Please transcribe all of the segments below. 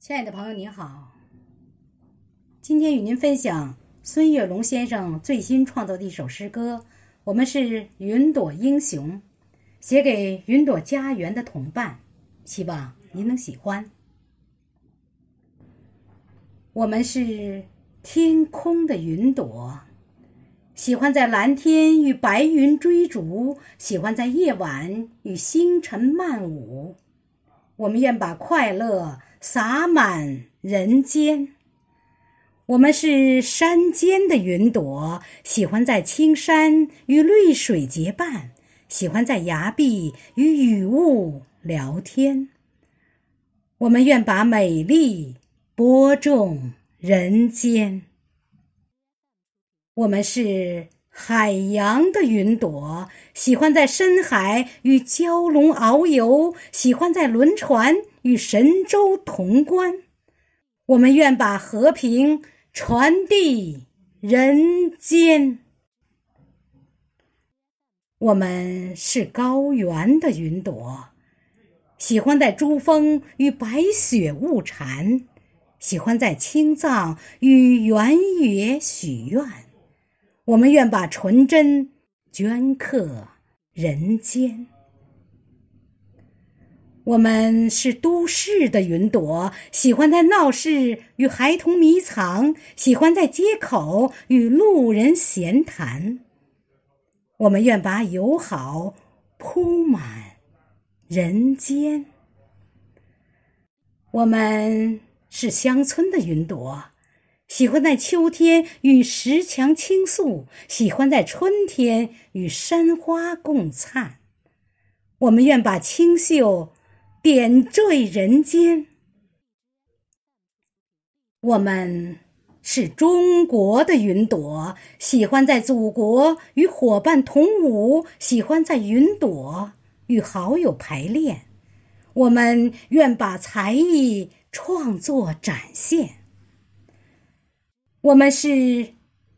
亲爱的朋友，您好。今天与您分享孙月龙先生最新创作的一首诗歌。我们是云朵英雄，写给云朵家园的同伴，希望您能喜欢。我们是天空的云朵，喜欢在蓝天与白云追逐，喜欢在夜晚与星辰漫舞。我们愿把快乐。洒满人间。我们是山间的云朵，喜欢在青山与绿水结伴，喜欢在崖壁与雨雾聊天。我们愿把美丽播种人间。我们是海洋的云朵，喜欢在深海与蛟龙遨游，喜欢在轮船。与神州同观，我们愿把和平传递人间。我们是高原的云朵，喜欢在珠峰与白雪物缠，喜欢在青藏与原野许愿。我们愿把纯真镌刻人间。我们是都市的云朵，喜欢在闹市与孩童迷藏，喜欢在街口与路人闲谈。我们愿把友好铺满人间。我们是乡村的云朵，喜欢在秋天与石墙倾诉，喜欢在春天与山花共灿。我们愿把清秀。点缀人间。我们是中国的云朵，喜欢在祖国与伙伴同舞，喜欢在云朵与好友排练。我们愿把才艺创作展现。我们是，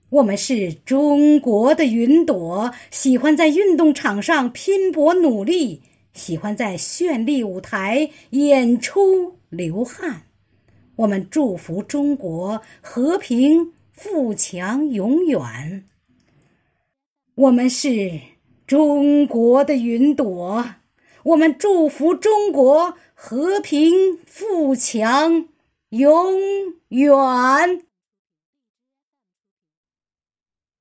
我们是中国的云朵，喜欢在运动场上拼搏努力。喜欢在绚丽舞台演出流汗，我们祝福中国和平富强永远。我们是中国的云朵，我们祝福中国和平富强永远。